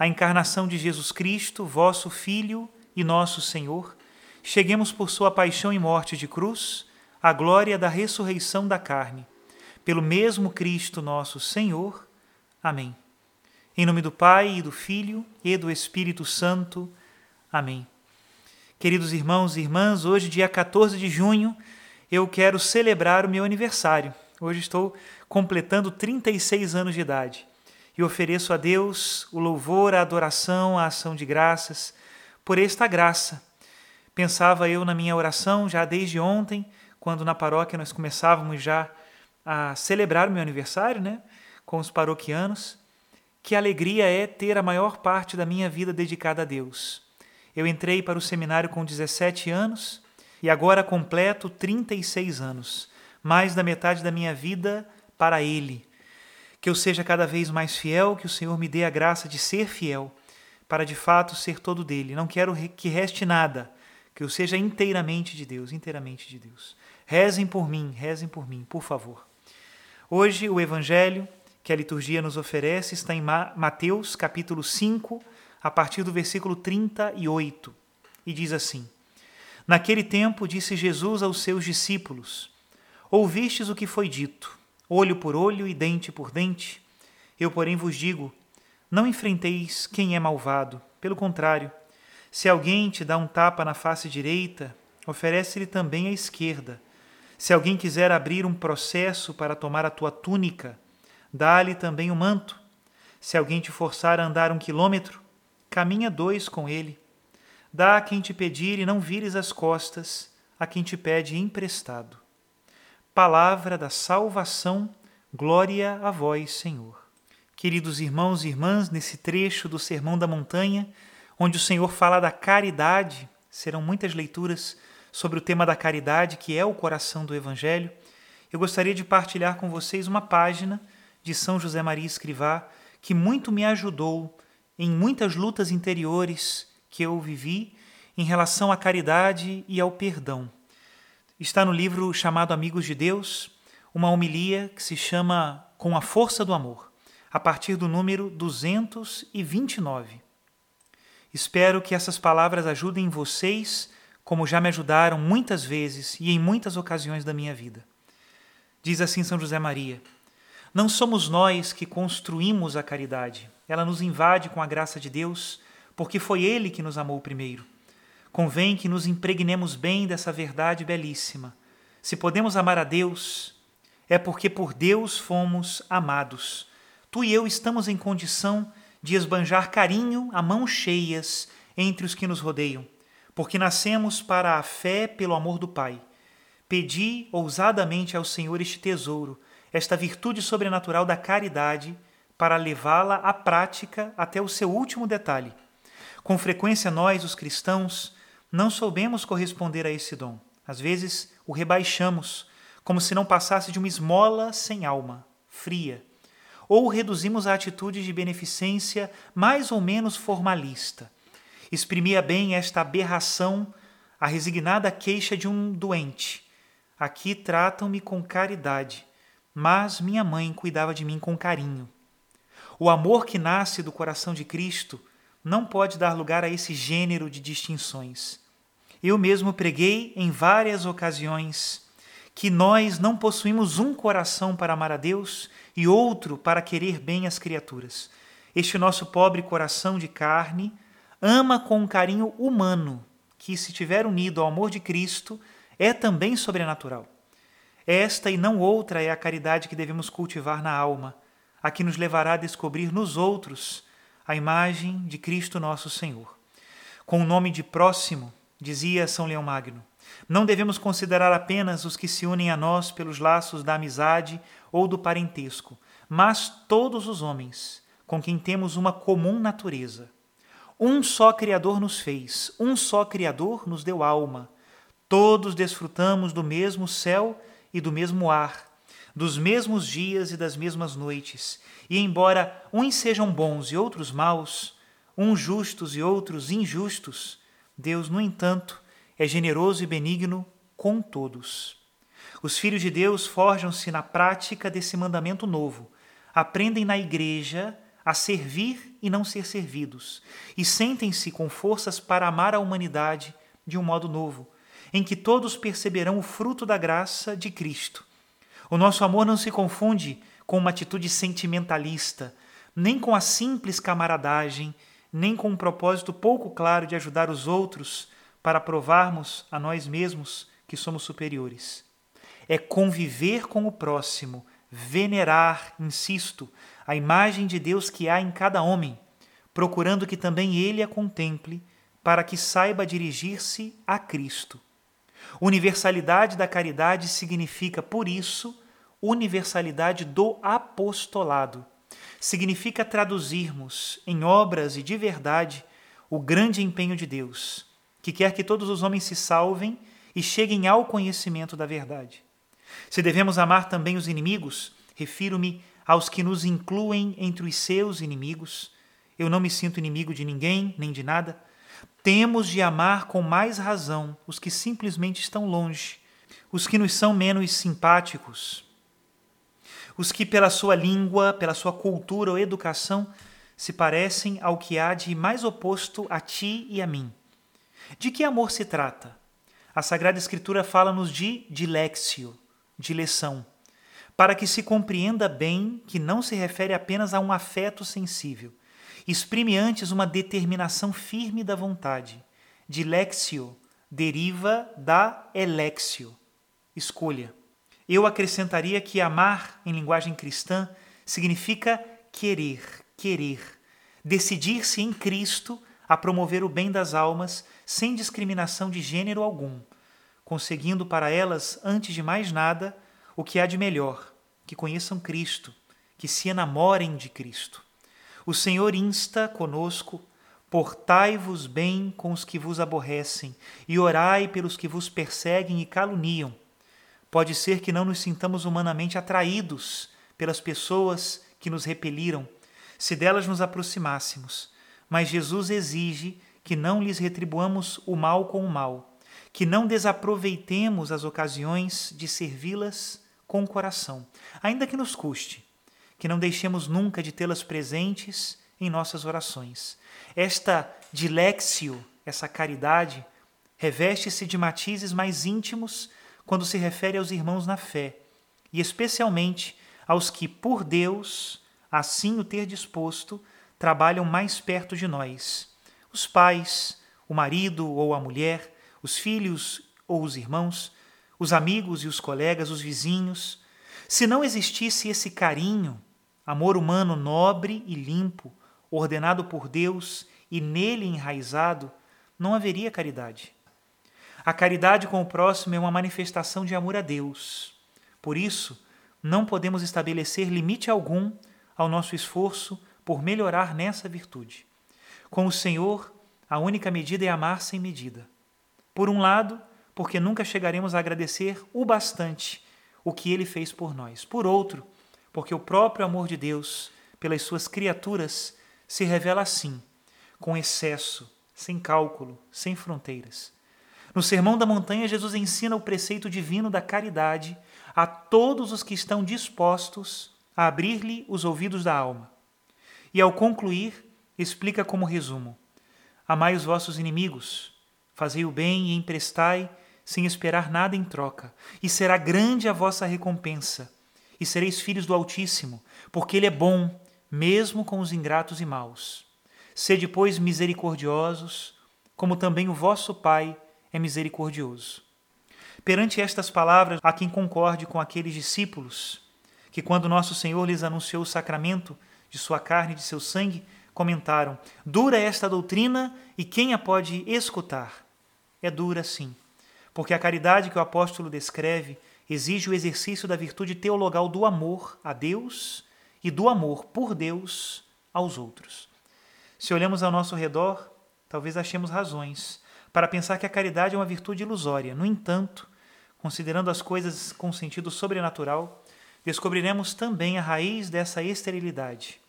a encarnação de Jesus Cristo, vosso Filho e nosso Senhor, cheguemos por sua paixão e morte de cruz à glória da ressurreição da carne. Pelo mesmo Cristo nosso Senhor. Amém. Em nome do Pai e do Filho e do Espírito Santo. Amém. Queridos irmãos e irmãs, hoje, dia 14 de junho, eu quero celebrar o meu aniversário. Hoje estou completando 36 anos de idade e ofereço a Deus o louvor, a adoração, a ação de graças por esta graça. Pensava eu na minha oração já desde ontem, quando na paróquia nós começávamos já a celebrar o meu aniversário, né, com os paroquianos, que alegria é ter a maior parte da minha vida dedicada a Deus. Eu entrei para o seminário com 17 anos e agora completo 36 anos, mais da metade da minha vida para Ele, que eu seja cada vez mais fiel, que o Senhor me dê a graça de ser fiel, para de fato ser todo dele. Não quero que reste nada, que eu seja inteiramente de Deus, inteiramente de Deus. Rezem por mim, rezem por mim, por favor. Hoje o evangelho que a liturgia nos oferece está em Mateus, capítulo 5, a partir do versículo 38, e diz assim: Naquele tempo disse Jesus aos seus discípulos: Ouvistes o que foi dito: olho por olho e dente por dente. Eu, porém, vos digo: não enfrenteis quem é malvado. Pelo contrário, se alguém te dá um tapa na face direita, oferece-lhe também a esquerda. Se alguém quiser abrir um processo para tomar a tua túnica, dá-lhe também o um manto. Se alguém te forçar a andar um quilômetro, caminha dois com ele. Dá a quem te pedir e não vires as costas a quem te pede emprestado palavra da salvação, glória a vós, Senhor. Queridos irmãos e irmãs, nesse trecho do Sermão da Montanha, onde o Senhor fala da caridade, serão muitas leituras sobre o tema da caridade, que é o coração do Evangelho. Eu gostaria de partilhar com vocês uma página de São José Maria Escrivá que muito me ajudou em muitas lutas interiores que eu vivi em relação à caridade e ao perdão está no livro chamado Amigos de Deus, uma homilia que se chama Com a Força do Amor, a partir do número 229. Espero que essas palavras ajudem vocês, como já me ajudaram muitas vezes e em muitas ocasiões da minha vida. Diz assim São José Maria: Não somos nós que construímos a caridade, ela nos invade com a graça de Deus, porque foi Ele que nos amou primeiro. Convém que nos impregnemos bem dessa verdade belíssima. Se podemos amar a Deus, é porque por Deus fomos amados. Tu e eu estamos em condição de esbanjar carinho a mãos cheias entre os que nos rodeiam, porque nascemos para a fé pelo amor do Pai. Pedi ousadamente ao Senhor este tesouro, esta virtude sobrenatural da caridade, para levá-la à prática até o seu último detalhe. Com frequência, nós, os cristãos, não soubemos corresponder a esse dom. Às vezes o rebaixamos, como se não passasse de uma esmola sem alma, fria. ou reduzimos a atitude de beneficência mais ou menos formalista. Exprimia bem esta aberração a resignada queixa de um doente. Aqui tratam-me com caridade, mas minha mãe cuidava de mim com carinho. O amor que nasce do coração de Cristo não pode dar lugar a esse gênero de distinções. Eu mesmo preguei em várias ocasiões que nós não possuímos um coração para amar a Deus e outro para querer bem as criaturas. Este nosso pobre coração de carne ama com um carinho humano, que, se tiver unido ao amor de Cristo, é também sobrenatural. Esta e não outra é a caridade que devemos cultivar na alma a que nos levará a descobrir nos outros a imagem de Cristo nosso Senhor. Com o nome de próximo, dizia São Leão Magno, não devemos considerar apenas os que se unem a nós pelos laços da amizade ou do parentesco, mas todos os homens com quem temos uma comum natureza. Um só Criador nos fez, um só Criador nos deu alma. Todos desfrutamos do mesmo céu e do mesmo ar, dos mesmos dias e das mesmas noites, e embora uns sejam bons e outros maus, uns justos e outros injustos, Deus, no entanto, é generoso e benigno com todos. Os filhos de Deus forjam-se na prática desse mandamento novo, aprendem na igreja a servir e não ser servidos, e sentem-se com forças para amar a humanidade de um modo novo, em que todos perceberão o fruto da graça de Cristo o nosso amor não se confunde com uma atitude sentimentalista, nem com a simples camaradagem, nem com um propósito pouco claro de ajudar os outros para provarmos a nós mesmos que somos superiores. É conviver com o próximo, venerar, insisto, a imagem de Deus que há em cada homem, procurando que também ele a contemple, para que saiba dirigir-se a Cristo. Universalidade da caridade significa, por isso, universalidade do apostolado. Significa traduzirmos em obras e de verdade o grande empenho de Deus, que quer que todos os homens se salvem e cheguem ao conhecimento da verdade. Se devemos amar também os inimigos, refiro-me aos que nos incluem entre os seus inimigos. Eu não me sinto inimigo de ninguém, nem de nada. Temos de amar com mais razão os que simplesmente estão longe, os que nos são menos simpáticos, os que, pela sua língua, pela sua cultura ou educação, se parecem ao que há de mais oposto a ti e a mim. De que amor se trata? A Sagrada Escritura fala-nos de dilexio, de lição, para que se compreenda bem que não se refere apenas a um afeto sensível. Exprime antes uma determinação firme da vontade. Dilexio deriva da elexio, escolha. Eu acrescentaria que amar, em linguagem cristã, significa querer, querer, decidir-se em Cristo a promover o bem das almas sem discriminação de gênero algum, conseguindo para elas, antes de mais nada, o que há de melhor, que conheçam Cristo, que se enamorem de Cristo. O Senhor insta conosco: portai-vos bem com os que vos aborrecem, e orai pelos que vos perseguem e caluniam. Pode ser que não nos sintamos humanamente atraídos pelas pessoas que nos repeliram, se delas nos aproximássemos, mas Jesus exige que não lhes retribuamos o mal com o mal, que não desaproveitemos as ocasiões de servi-las com o coração, ainda que nos custe, que não deixemos nunca de tê-las presentes em nossas orações. Esta dilexio, essa caridade, reveste-se de matizes mais íntimos quando se refere aos irmãos na fé, e especialmente aos que, por Deus, assim o ter disposto, trabalham mais perto de nós. Os pais, o marido ou a mulher, os filhos ou os irmãos, os amigos e os colegas, os vizinhos. Se não existisse esse carinho, amor humano nobre e limpo, ordenado por Deus e nele enraizado, não haveria caridade. A caridade com o próximo é uma manifestação de amor a Deus. Por isso, não podemos estabelecer limite algum ao nosso esforço por melhorar nessa virtude. Com o Senhor, a única medida é amar sem medida. Por um lado, porque nunca chegaremos a agradecer o bastante o que ele fez por nós. Por outro, porque o próprio amor de Deus pelas suas criaturas se revela assim, com excesso, sem cálculo, sem fronteiras. No Sermão da Montanha, Jesus ensina o preceito divino da caridade a todos os que estão dispostos a abrir-lhe os ouvidos da alma. E ao concluir, explica como resumo: Amai os vossos inimigos, fazei o bem e emprestai sem esperar nada em troca, e será grande a vossa recompensa, e sereis filhos do Altíssimo, porque Ele é bom, mesmo com os ingratos e maus. Sede, pois, misericordiosos, como também o vosso Pai é misericordioso. Perante estas palavras, há quem concorde com aqueles discípulos que, quando nosso Senhor lhes anunciou o sacramento de sua carne e de seu sangue, comentaram: Dura esta doutrina e quem a pode escutar? É dura, sim, porque a caridade que o apóstolo descreve exige o exercício da virtude teologal do amor a Deus e do amor por Deus aos outros. Se olhamos ao nosso redor, talvez achemos razões para pensar que a caridade é uma virtude ilusória. No entanto, considerando as coisas com sentido sobrenatural, descobriremos também a raiz dessa esterilidade,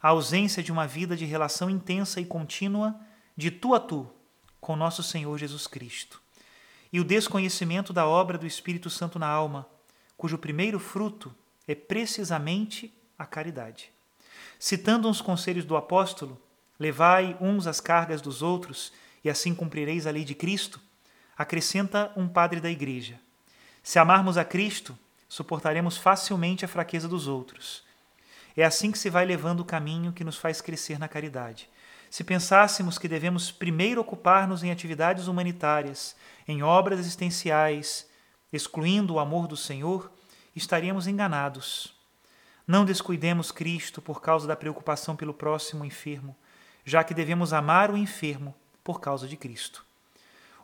a ausência de uma vida de relação intensa e contínua de tu a tu com nosso Senhor Jesus Cristo, e o desconhecimento da obra do Espírito Santo na alma, cujo primeiro fruto é precisamente a caridade. Citando uns conselhos do apóstolo, levai uns as cargas dos outros e assim cumprireis a lei de Cristo, acrescenta um padre da Igreja. Se amarmos a Cristo, suportaremos facilmente a fraqueza dos outros. É assim que se vai levando o caminho que nos faz crescer na caridade. Se pensássemos que devemos primeiro ocupar-nos em atividades humanitárias, em obras existenciais, excluindo o amor do Senhor, estaríamos enganados. Não descuidemos Cristo por causa da preocupação pelo próximo enfermo, já que devemos amar o enfermo por causa de Cristo.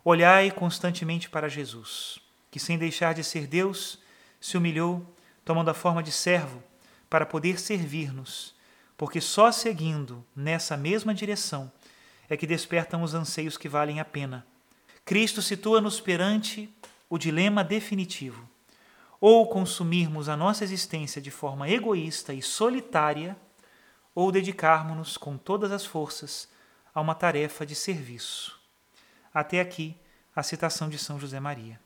Olhai constantemente para Jesus, que sem deixar de ser Deus, se humilhou, tomando a forma de servo, para poder servir-nos, porque só seguindo nessa mesma direção é que despertam os anseios que valem a pena. Cristo situa-nos perante o dilema definitivo: ou consumirmos a nossa existência de forma egoísta e solitária, ou dedicarmos-nos com todas as forças a uma tarefa de serviço. Até aqui a citação de São José Maria.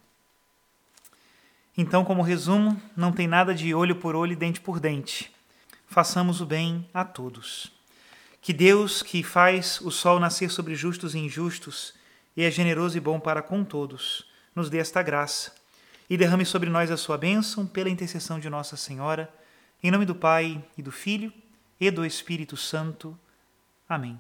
Então, como resumo, não tem nada de olho por olho e dente por dente. Façamos o bem a todos. Que Deus, que faz o sol nascer sobre justos e injustos, e é generoso e bom para com todos, nos dê esta graça e derrame sobre nós a sua bênção pela intercessão de Nossa Senhora, em nome do Pai e do Filho e do Espírito Santo. Amém.